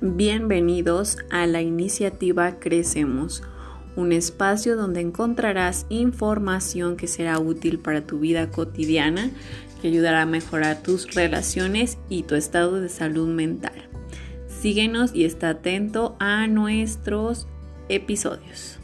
Bienvenidos a la iniciativa Crecemos, un espacio donde encontrarás información que será útil para tu vida cotidiana, que ayudará a mejorar tus relaciones y tu estado de salud mental. Síguenos y está atento a nuestros episodios.